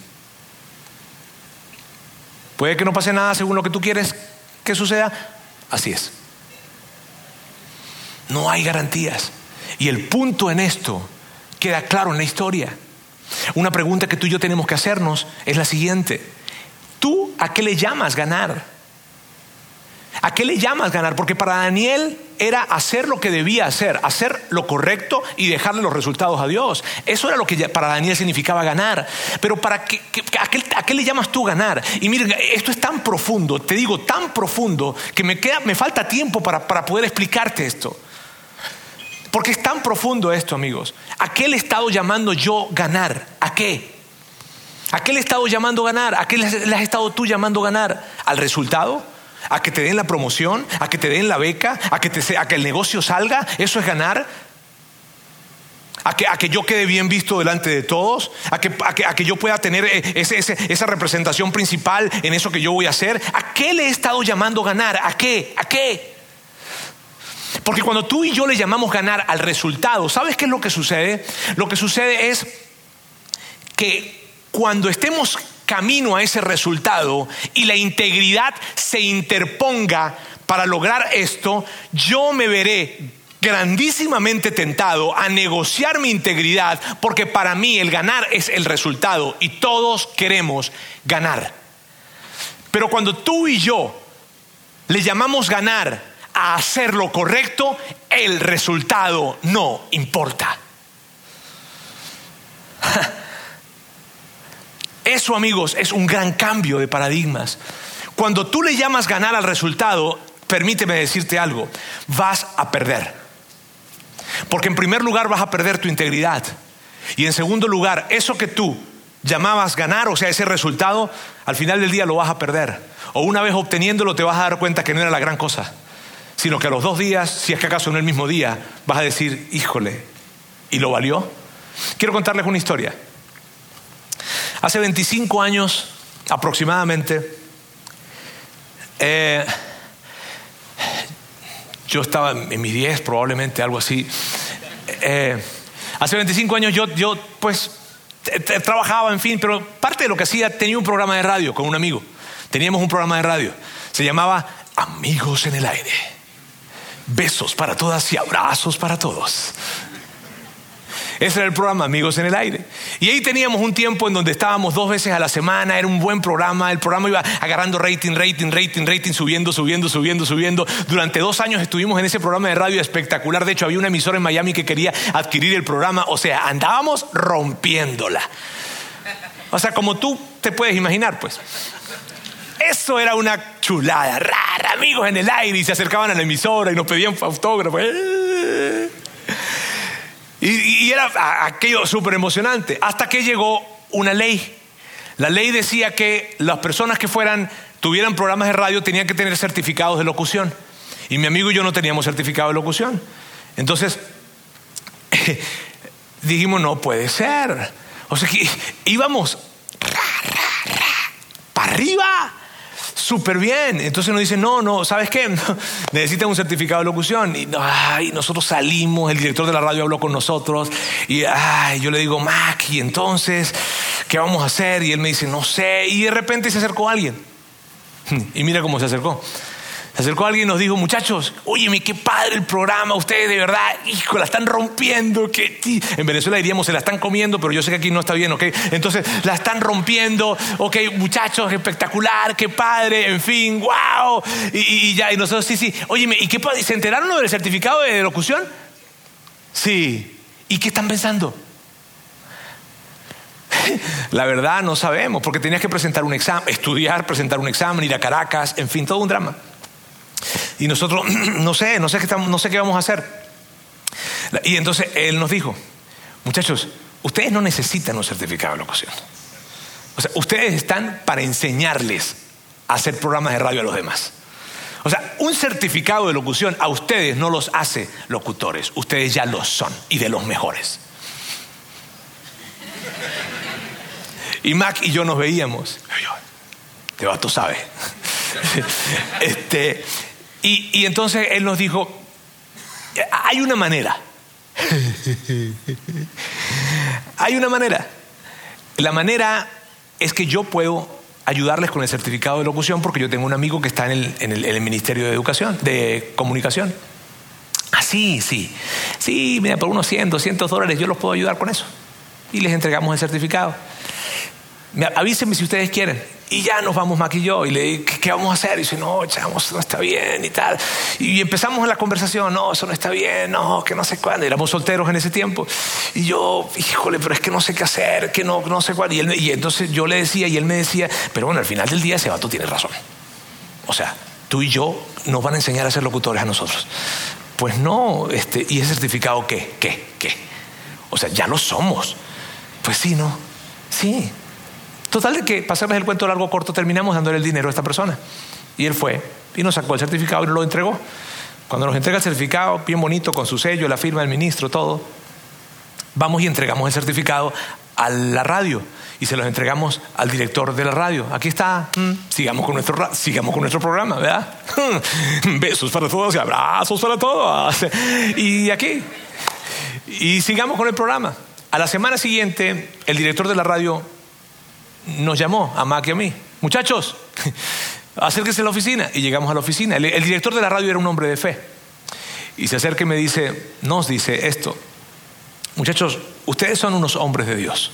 Puede que no pase nada según lo que tú quieres que suceda. Así es. No hay garantías. Y el punto en esto queda claro en la historia. Una pregunta que tú y yo tenemos que hacernos es la siguiente. ¿Tú a qué le llamas ganar? ¿A qué le llamas ganar? Porque para Daniel era hacer lo que debía hacer, hacer lo correcto y dejarle los resultados a Dios. Eso era lo que para Daniel significaba ganar. Pero para qué, a, qué, le llamas tú ganar? Y miren, esto es tan profundo, te digo, tan profundo, que me, queda, me falta tiempo para, para poder explicarte esto. Porque es tan profundo esto, amigos. ¿A qué le he estado llamando yo ganar? ¿A qué? ¿A qué le he estado llamando ganar? ¿A qué le has estado tú llamando ganar? ¿Al resultado? a que te den la promoción, a que te den la beca, a que, te, a que el negocio salga, eso es ganar. A que, a que, yo quede bien visto delante de todos, a que, a que, yo pueda tener eh, esa representación principal en eso que yo voy a hacer. ¿A qué le he estado llamando ganar? ¿A qué? ¿A qué? Porque cuando tú y yo le llamamos ganar al resultado, ¿sabes qué es lo que sucede? Lo que sucede es que cuando estemos camino a ese resultado y la integridad se interponga para lograr esto, yo me veré grandísimamente tentado a negociar mi integridad porque para mí el ganar es el resultado y todos queremos ganar. Pero cuando tú y yo le llamamos ganar a hacer lo correcto, el resultado no importa. Eso, amigos, es un gran cambio de paradigmas. Cuando tú le llamas ganar al resultado, permíteme decirte algo, vas a perder. Porque en primer lugar vas a perder tu integridad. Y en segundo lugar, eso que tú llamabas ganar, o sea, ese resultado, al final del día lo vas a perder. O una vez obteniéndolo te vas a dar cuenta que no era la gran cosa, sino que a los dos días, si es que acaso no el mismo día, vas a decir, híjole, ¿y lo valió? Quiero contarles una historia. Hace 25 años aproximadamente, eh, yo estaba en mis 10 probablemente, algo así. Eh, hace 25 años yo, yo pues trabajaba, en fin, pero parte de lo que hacía tenía un programa de radio con un amigo. Teníamos un programa de radio. Se llamaba Amigos en el Aire. Besos para todas y abrazos para todos. Ese era el programa Amigos en el Aire. Y ahí teníamos un tiempo en donde estábamos dos veces a la semana, era un buen programa, el programa iba agarrando rating, rating, rating, rating, subiendo, subiendo, subiendo, subiendo. Durante dos años estuvimos en ese programa de radio espectacular. De hecho, había una emisora en Miami que quería adquirir el programa. O sea, andábamos rompiéndola. O sea, como tú te puedes imaginar, pues. Eso era una chulada, rara, amigos en el aire, y se acercaban a la emisora y nos pedían autógrafos. Y, era aquello súper emocionante, hasta que llegó una ley. La ley decía que las personas que fueran, tuvieran programas de radio, tenían que tener certificados de locución. Y mi amigo y yo no teníamos certificado de locución. Entonces, dijimos, no puede ser. O sea que íbamos para arriba súper bien. Entonces nos dicen, no, no, ¿sabes qué? Necesitan un certificado de locución. Y nosotros salimos, el director de la radio habló con nosotros y yo le digo, Mac, y entonces, ¿qué vamos a hacer? Y él me dice, no sé. Y de repente se acercó alguien. Y mira cómo se acercó. Se acercó alguien y nos dijo, muchachos, óyeme, qué padre el programa, ustedes de verdad, hijo, la están rompiendo. Que... En Venezuela diríamos, se la están comiendo, pero yo sé que aquí no está bien, ¿ok? Entonces, la están rompiendo, ok, muchachos, espectacular, qué padre, en fin, wow. Y, ya, y nosotros, sí, sí, óyeme, ¿y qué ¿Se enteraron del certificado de locución? Sí. ¿Y qué están pensando? La verdad no sabemos, porque tenías que presentar un examen, estudiar, presentar un examen, ir a Caracas, en fin, todo un drama. Y nosotros, no sé, no sé qué, no sé qué vamos a hacer. Y entonces él nos dijo, muchachos, ustedes no necesitan un certificado de locución. O sea, ustedes están para enseñarles a hacer programas de radio a los demás. O sea, un certificado de locución a ustedes no los hace locutores, ustedes ya los son y de los mejores. Y Mac y yo nos veíamos. Te va, tú sabes. este, y, entonces él nos dijo, hay una manera. hay una manera. La manera es que yo puedo ayudarles con el certificado de locución porque yo tengo un amigo que está en el, Ministerio de Educación, de Comunicación. Ah, sí, sí. Sí, mira, por unos 100, 200 dólares yo los puedo ayudar con eso. Y les entregamos el certificado. Avísenme si ustedes quieren. Y ya nos vamos Mac y le digo, ¿qué, vamos a hacer? Y dice, no, chavos, no está bien y tal. Y empezamos la conversación, no, eso no está bien, no, que no sé cuándo. Éramos solteros en ese tiempo. Y yo, híjole, pero es que no sé qué hacer, que no, no sé cuándo. Y, y entonces yo le decía, y él me decía, pero bueno, al final del día ese vato tiene razón. O sea, tú y yo nos van a enseñar a ser locutores a nosotros. Pues no, este, ¿y ese certificado qué? ¿Qué? ¿Qué? O sea, ya lo somos. Pues sí, ¿no? Sí, Total de que, pasarles el cuento largo corto, terminamos dándole el dinero a esta persona. Y él fue y nos sacó el certificado y nos lo entregó. Cuando nos entrega el certificado, bien bonito, con su sello, la firma del ministro, todo, vamos y entregamos el certificado a la radio y se los entregamos al director de la radio. Aquí está, mm. sigamos con nuestro, sigamos con nuestro programa, ¿verdad? Besos para todos y abrazos para todos. Y aquí, y sigamos con el programa. A la semana siguiente, el director de la radio nos llamó a Mac y a mí. Muchachos, acérquense a la oficina. Y llegamos a la oficina. El, director de la radio era un hombre de fe. Y se acerca y me dice, nos dice esto. Muchachos, ustedes son unos hombres de Dios.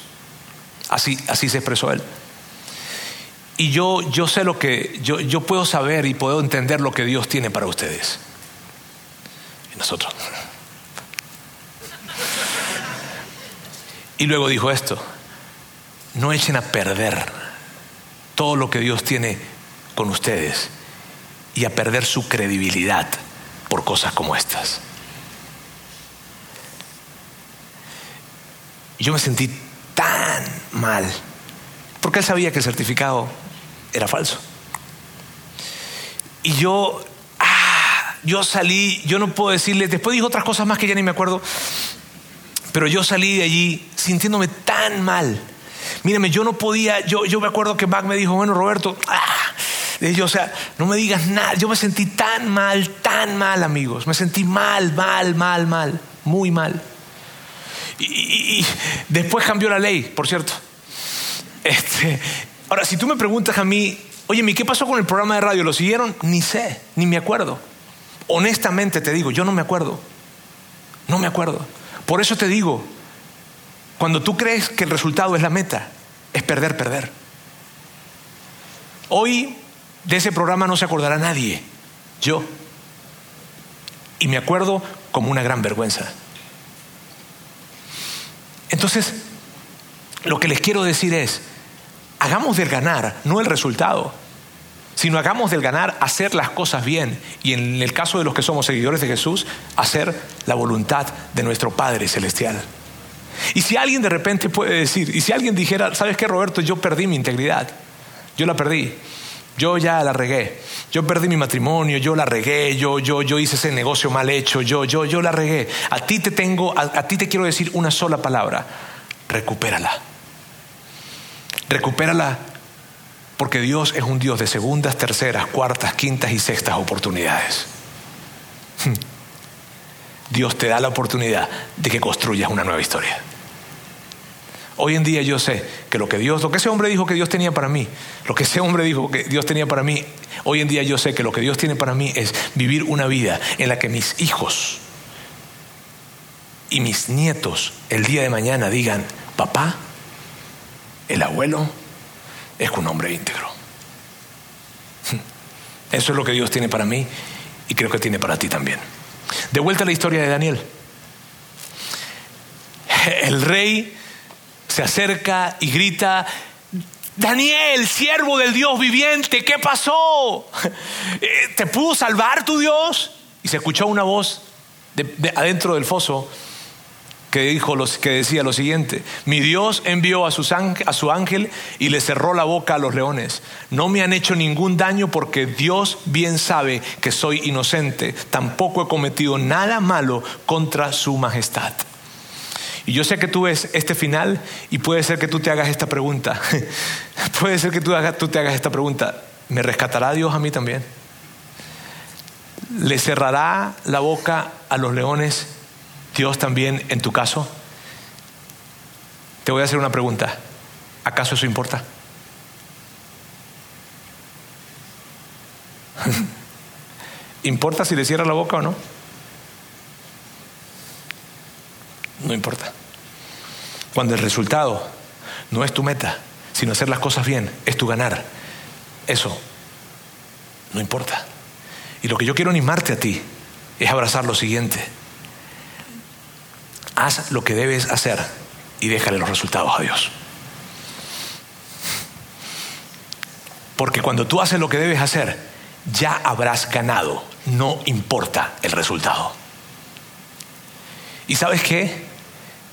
Así, así se expresó él. Y yo, yo sé lo que, yo, yo puedo saber y puedo entender lo que Dios tiene para ustedes. Y nosotros. Y luego dijo esto, no echen a perder todo lo que Dios tiene con ustedes y a perder su credibilidad por cosas como estas. Yo me sentí tan mal, porque él sabía que el certificado era falso. Y yo, ah, yo salí, yo no puedo decirle, después dijo otras cosas más que ya ni me acuerdo, pero yo salí de allí sintiéndome tan mal Mírame, yo no podía, yo, yo me acuerdo que Mac me dijo, bueno, Roberto, ah, yo, o sea, no me digas nada. Yo me sentí tan mal, tan mal, amigos. Me sentí mal, mal, mal, mal, muy mal. Y, después cambió la ley, por cierto. Este, ahora, si tú me preguntas a mí, oye, ¿qué pasó con el programa de radio? ¿Lo siguieron? Ni sé, ni me acuerdo. Honestamente te digo, yo no me acuerdo. No me acuerdo. Por eso te digo, cuando tú crees que el resultado es la meta, es perder, perder. Hoy de ese programa no se acordará nadie, yo. Y me acuerdo como una gran vergüenza. Entonces, lo que les quiero decir es, hagamos del ganar, no el resultado, sino hagamos del ganar hacer las cosas bien y en el caso de los que somos seguidores de Jesús, hacer la voluntad de nuestro Padre Celestial. Y si alguien de repente puede decir, y si alguien dijera, ¿sabes qué, Roberto? Yo perdí mi integridad, yo la perdí, yo ya la regué, yo perdí mi matrimonio, yo la regué, yo, yo, yo hice ese negocio mal hecho, yo, yo, yo la regué. A ti te tengo, a, ti te quiero decir una sola palabra, recupérala. Recupérala porque Dios es un Dios de segundas, terceras, cuartas, quintas y sextas oportunidades. Dios te da la oportunidad de que construyas una nueva historia. Hoy en día yo sé que lo que Dios, lo que ese hombre dijo que Dios tenía para mí, lo que ese hombre dijo que Dios tenía para mí, hoy en día yo sé que lo que Dios tiene para mí es vivir una vida en la que mis hijos y mis nietos el día de mañana digan, papá, el abuelo es un hombre íntegro. Eso es lo que Dios tiene para mí y creo que tiene para ti también. De vuelta a la historia de Daniel. El rey se acerca y grita, Daniel, siervo del Dios viviente, ¿qué pasó? Eh, ¿Te pudo salvar tu Dios? Y se escuchó una voz de, adentro del foso que, dijo que decía lo siguiente, mi Dios envió a, a su ángel y le cerró la boca a los leones. No me han hecho ningún daño porque Dios bien sabe que soy inocente. Tampoco he cometido nada malo contra su majestad. Y yo sé que tú ves este final y puede ser que tú te hagas esta pregunta. puede ser que tú, tú te hagas esta pregunta. ¿Me rescatará Dios a mí también? ¿Le cerrará la boca a los leones Dios también en tu caso? Te voy a hacer una pregunta. ¿Acaso eso importa? ¿Importa si le cierra la boca o no? No importa. Cuando el resultado no es tu meta, sino hacer las cosas bien, es tu ganar. eso no importa. Y lo que yo quiero animarte a ti es abrazar lo siguiente. Haz lo que debes hacer y déjale los resultados a Dios. Porque cuando tú haces lo que debes hacer, ya habrás ganado, no importa el resultado. ¿Y sabes qué?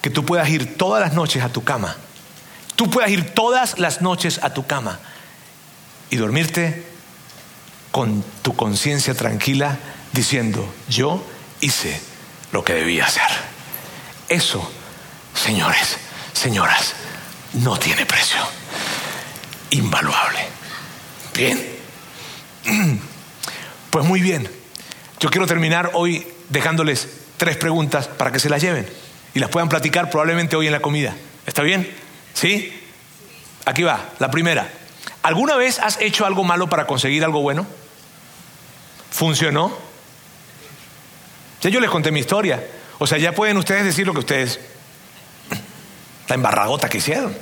Que tú puedas ir todas las noches a tu cama, tú puedas ir todas las noches a tu cama y dormirte con tu conciencia tranquila diciendo, yo hice lo que debía hacer. Eso, señores, señoras, no tiene precio. Invaluable. Bien. Pues muy bien. Yo quiero terminar hoy dejándoles tres preguntas para que se las lleven y las puedan platicar probablemente hoy en la comida. ¿Está bien? ¿Sí? Aquí va, la primera. ¿Alguna vez has hecho algo malo para conseguir algo bueno? ¿Funcionó? Ya yo les conté mi historia. O sea, ya pueden ustedes decir lo que ustedes. La embarragota que hicieron.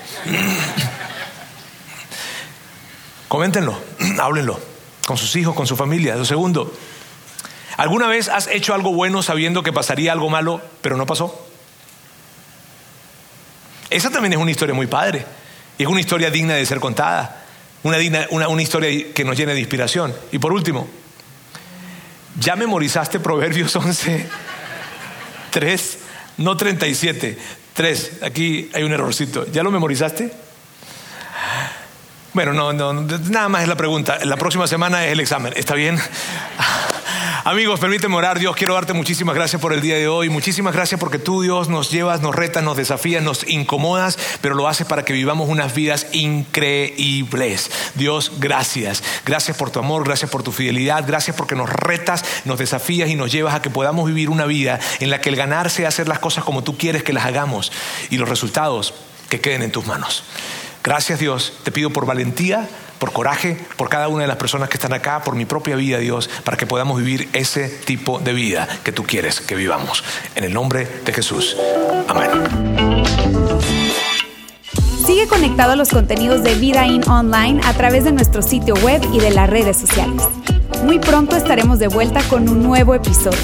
Coméntenlo, háblenlo con sus hijos, con su familia. Lo segundo, ¿alguna vez has hecho algo bueno sabiendo que pasaría algo malo, pero no pasó? Esa también es una historia muy padre. Y es una historia digna de ser contada. Una, una, historia que nos llene de inspiración. Y por último, ¿ya memorizaste Proverbios 11? 3, no 37, 3. Aquí hay un errorcito. ¿Ya lo memorizaste? Bueno, no, no, nada más es la pregunta. La próxima semana es el examen. ¿Está bien? Amigos, permíteme orar. Dios, quiero darte muchísimas gracias por el día de hoy. Muchísimas gracias porque tú, Dios, nos llevas, nos retas, nos desafías, nos incomodas, pero lo haces para que vivamos unas vidas increíbles. Dios, gracias. Gracias por tu amor, gracias por tu fidelidad, gracias porque nos retas, nos desafías y nos llevas a que podamos vivir una vida en la que el ganar sea hacer las cosas como tú quieres que las hagamos y los resultados que queden en tus manos. Gracias Dios, te pido por valentía por coraje, por cada una de las personas que están acá, por mi propia vida, Dios, para que podamos vivir ese tipo de vida que tú quieres que vivamos. En el nombre de Jesús. Amén.
Sigue conectado a los contenidos de Vida In Online a través de nuestro sitio web y de las redes sociales. Muy pronto estaremos de vuelta con un nuevo episodio.